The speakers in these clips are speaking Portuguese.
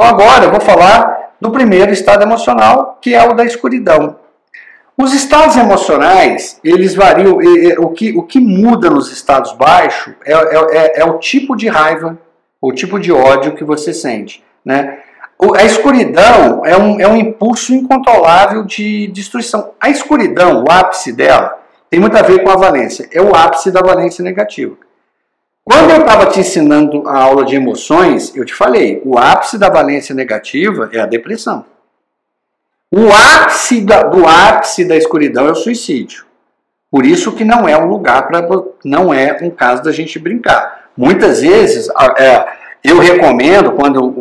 Então agora eu vou falar do primeiro estado emocional, que é o da escuridão. Os estados emocionais, eles variam. O que, o que muda nos estados baixos é, é, é, é o tipo de raiva, o tipo de ódio que você sente. Né? A escuridão é um, é um impulso incontrolável de destruição. A escuridão, o ápice dela, tem muito a ver com a valência. É o ápice da valência negativa. Quando eu estava te ensinando a aula de emoções, eu te falei, o ápice da valência negativa é a depressão. O ápice da, do ápice da escuridão é o suicídio. Por isso que não é um lugar para não é um caso da gente brincar. Muitas vezes é, eu recomendo quando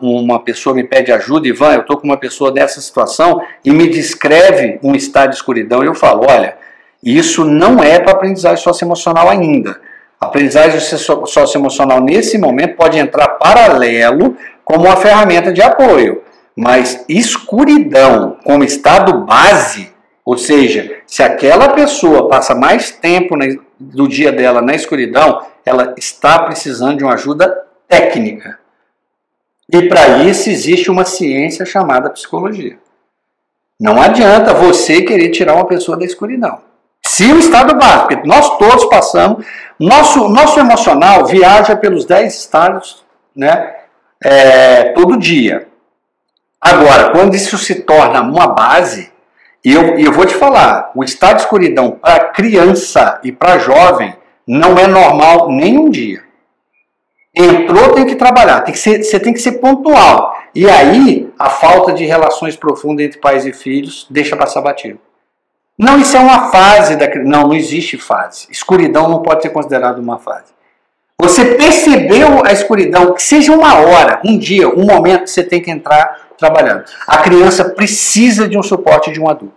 uma pessoa me pede ajuda, Ivan, eu estou com uma pessoa dessa situação e me descreve um estado de escuridão, eu falo, olha, isso não é para aprendizagem socioemocional ainda. A aprendizagem socioemocional nesse momento pode entrar paralelo como uma ferramenta de apoio. Mas escuridão como estado base, ou seja, se aquela pessoa passa mais tempo do dia dela na escuridão, ela está precisando de uma ajuda técnica. E para isso existe uma ciência chamada psicologia. Não adianta você querer tirar uma pessoa da escuridão. Se o estado básico, porque nós todos passamos, nosso, nosso emocional viaja pelos 10 estados né, é, todo dia. Agora, quando isso se torna uma base, e eu, eu vou te falar, o estado de escuridão para criança e para jovem não é normal nem um dia. Entrou, tem que trabalhar, tem que ser, você tem que ser pontual. E aí, a falta de relações profundas entre pais e filhos deixa passar batido. Não, isso é uma fase da Não, não existe fase. Escuridão não pode ser considerado uma fase. Você percebeu a escuridão, que seja uma hora, um dia, um momento, você tem que entrar trabalhando. A criança precisa de um suporte de um adulto.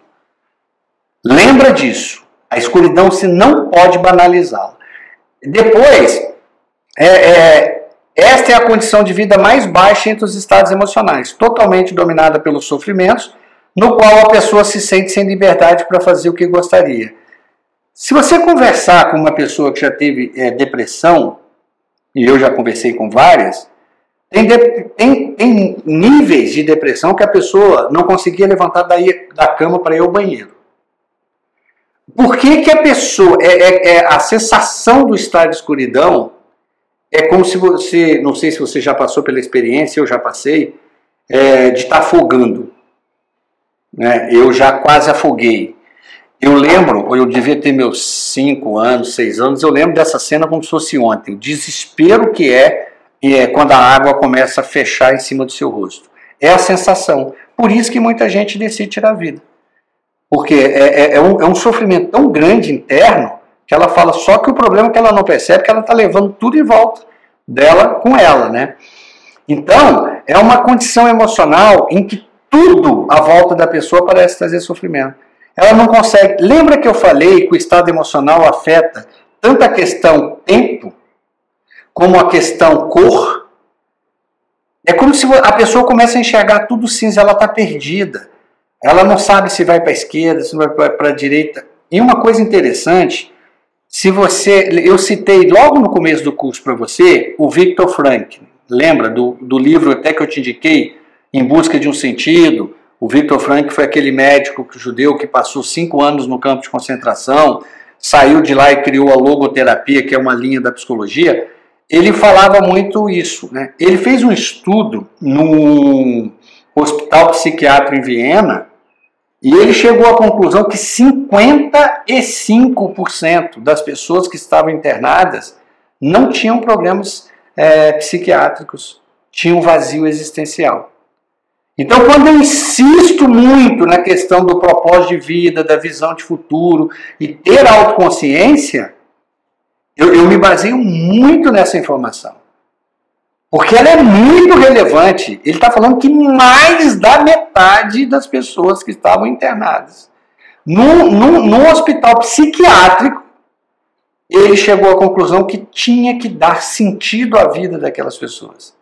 Lembra disso. A escuridão você não pode banalizá-la. Depois, é, é, esta é a condição de vida mais baixa entre os estados emocionais, totalmente dominada pelos sofrimentos, no qual a pessoa se sente sem liberdade para fazer o que gostaria. Se você conversar com uma pessoa que já teve é, depressão, e eu já conversei com várias, tem, tem, tem, níveis de depressão que a pessoa não conseguia levantar daí, da cama para ir ao banheiro. Por que, que a pessoa. É, é, é, a sensação do estado de escuridão é como se você. Não sei se você já passou pela experiência, eu já passei, é, de estar tá afogando. Né? Eu já quase afoguei. Eu lembro, eu devia ter meus 5 anos, 6 anos, eu lembro dessa cena como se fosse ontem. O desespero que é é quando a água começa a fechar em cima do seu rosto. É a sensação. Por isso que muita gente decide tirar a vida. Porque é, é, é, um, é um sofrimento tão grande interno que ela fala só que o problema é que ela não percebe que ela está levando tudo em volta dela com ela, né? Então, é uma condição emocional em que tudo à volta da pessoa parece trazer sofrimento. Ela não consegue. Lembra que eu falei que o estado emocional afeta tanto a questão tempo como a questão cor, é como se a pessoa começa a enxergar tudo cinza, ela está perdida. Ela não sabe se vai para a esquerda, se vai para a direita. E uma coisa interessante, se você, eu citei logo no começo do curso para você o Victor Frank, lembra do, do livro até que eu te indiquei, Em Busca de um Sentido. O Victor Frank foi aquele médico judeu que passou cinco anos no campo de concentração, saiu de lá e criou a logoterapia, que é uma linha da psicologia ele falava muito isso. Né? Ele fez um estudo no hospital psiquiátrico em Viena e ele chegou à conclusão que 55% das pessoas que estavam internadas não tinham problemas é, psiquiátricos, tinham vazio existencial. Então, quando eu insisto muito na questão do propósito de vida, da visão de futuro e ter autoconsciência, eu, eu me baseio muito nessa informação. Porque ela é muito relevante. Ele está falando que mais da metade das pessoas que estavam internadas no, hospital psiquiátrico, ele chegou à conclusão que tinha que dar sentido à vida daquelas pessoas.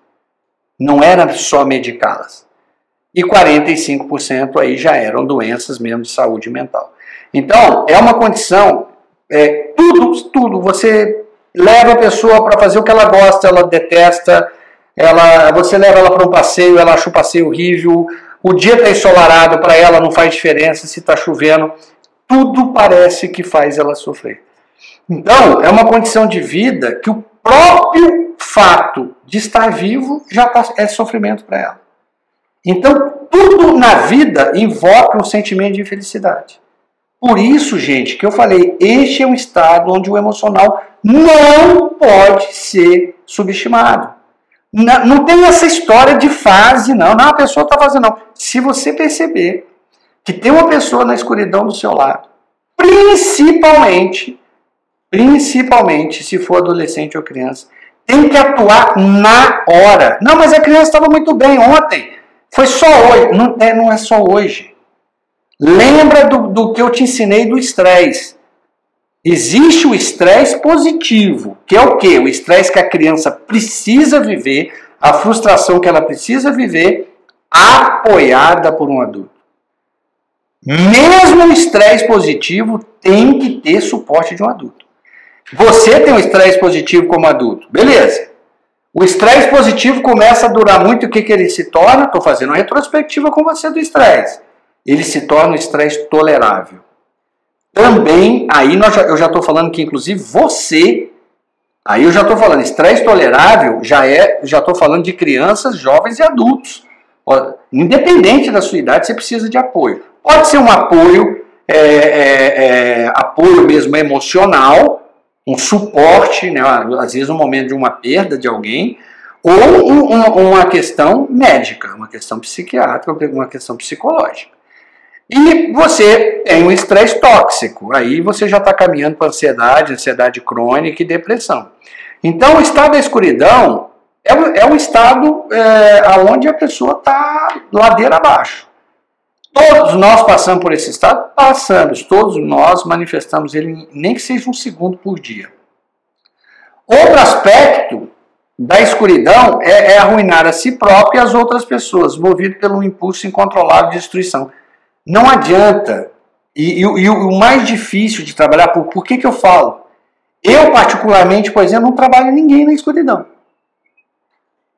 Não era só medicá-las. E 45% aí já eram doenças mesmo de saúde mental. Então, é uma condição é, tudo, tudo. Você leva a pessoa para fazer o que ela gosta, ela detesta. ela, você leva ela para um passeio, ela acha o passeio horrível, o dia está ensolarado para ela, não faz diferença se está chovendo, tudo parece que faz ela sofrer. Então, é uma condição de vida que o próprio fato de estar vivo já tá, é sofrimento para ela. Então, tudo na vida invoca um sentimento de infelicidade. Por isso, gente, que eu falei, este é um estado onde o emocional não pode ser subestimado. Não, não tem essa história de fase, não. Não, a pessoa está fazendo, não. Se você perceber que tem uma pessoa na escuridão do seu lado, principalmente, principalmente se for adolescente ou criança, tem que atuar na hora. Não, mas a criança estava muito bem ontem. Foi só hoje. Não é, não é só hoje. Lembra do, do que eu te ensinei do estresse. Existe o estresse positivo, que é o que? O estresse que a criança precisa viver, a frustração que ela precisa viver, apoiada por um adulto. Mesmo o estresse positivo tem que ter suporte de um adulto. Você tem um estresse positivo como adulto, beleza. O estresse positivo começa a durar muito, o que, que ele se torna? Estou fazendo uma retrospectiva com você do estresse. Ele se torna um estresse tolerável. Também, aí nós, eu já estou falando que inclusive você, aí eu já estou falando, estresse tolerável já é, já estou falando de crianças, jovens e adultos. Independente da sua idade, você precisa de apoio. Pode ser um apoio, é, é, é, apoio mesmo emocional, um suporte, né, às vezes no momento de uma perda de alguém, ou um, uma questão médica, uma questão psiquiátrica, uma questão psicológica. E você tem um estresse tóxico, aí você já está caminhando para ansiedade, ansiedade crônica e depressão. Então, o estado da escuridão é, é um estado é, onde a pessoa está ladeira abaixo. Todos nós passamos por esse estado? Passamos. Todos nós manifestamos ele, nem que seja um segundo por dia. Outro aspecto da escuridão é, é arruinar a si próprio e as outras pessoas, movido pelo impulso incontrolável de destruição. Não adianta. E, e, e, o mais difícil de trabalhar, por, por que, que eu falo? Eu, particularmente, por exemplo, não trabalho ninguém na escuridão.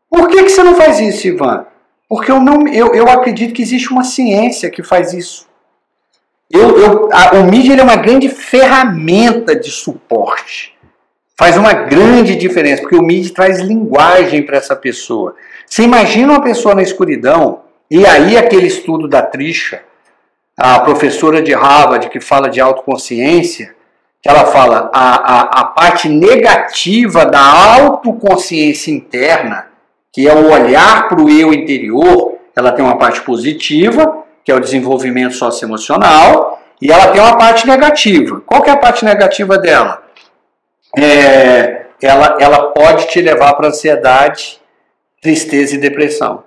Por que, que você não faz isso, Ivan? Porque eu, não, eu, eu acredito que existe uma ciência que faz isso. Eu, eu, a, o mídia é uma grande ferramenta de suporte. Faz uma grande diferença, porque o mídia traz linguagem para essa pessoa. Você imagina uma pessoa na escuridão, e aí aquele estudo da Trisha, a professora de Harvard que fala de autoconsciência, que ela fala a, a, a parte negativa da autoconsciência interna que é o olhar para o eu interior, ela tem uma parte positiva, que é o desenvolvimento socioemocional, e ela tem uma parte negativa. Qual que é a parte negativa dela? É, ela, ela pode te levar para ansiedade, tristeza e depressão.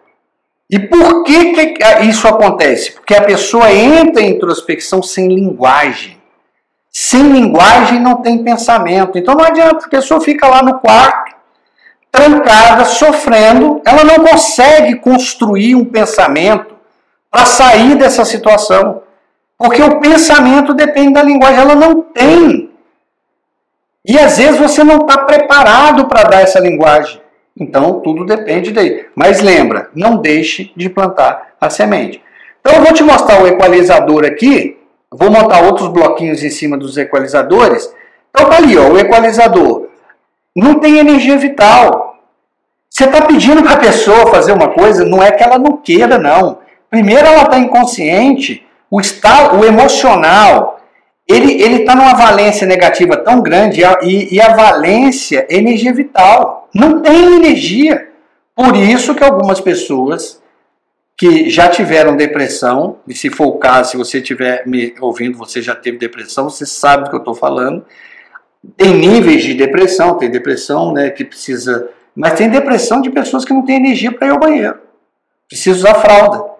E por que, que isso acontece? Porque a pessoa entra em introspecção sem linguagem. Sem linguagem não tem pensamento. Então não adianta, a pessoa fica lá no quarto, trancada, sofrendo, ela não consegue construir um pensamento para sair dessa situação. Porque o pensamento depende da linguagem, ela não tem. E às vezes você não está preparado para dar essa linguagem. Então tudo depende daí. Mas lembra, não deixe de plantar a semente. Então eu vou te mostrar o equalizador aqui. Vou montar outros bloquinhos em cima dos equalizadores. Então tá ali, ó, o equalizador não tem energia vital. Você está pedindo para a pessoa fazer uma coisa, não é que ela não queira, não. Primeiro, ela está inconsciente, o estado, o emocional, ele está numa valência negativa tão grande e, e a valência é energia vital. Não tem energia. Por isso que algumas pessoas que já tiveram depressão, e se for o caso, se você estiver me ouvindo, você já teve depressão, você sabe do que eu estou falando, tem níveis de depressão, tem depressão né, que precisa. Mas tem depressão de pessoas que não têm energia para ir ao banheiro. Precisa usar fralda.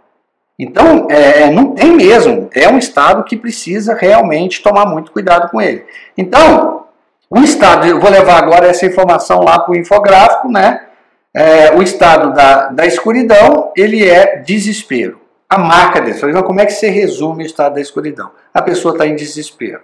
Então, é, é, não tem mesmo. É um estado que precisa realmente tomar muito cuidado com ele. Então, o estado, eu vou levar agora essa informação lá para o infográfico, né? É, o estado da, da escuridão, ele é desespero. A marca desse. Como é que você resume o estado da escuridão? A pessoa está em desespero.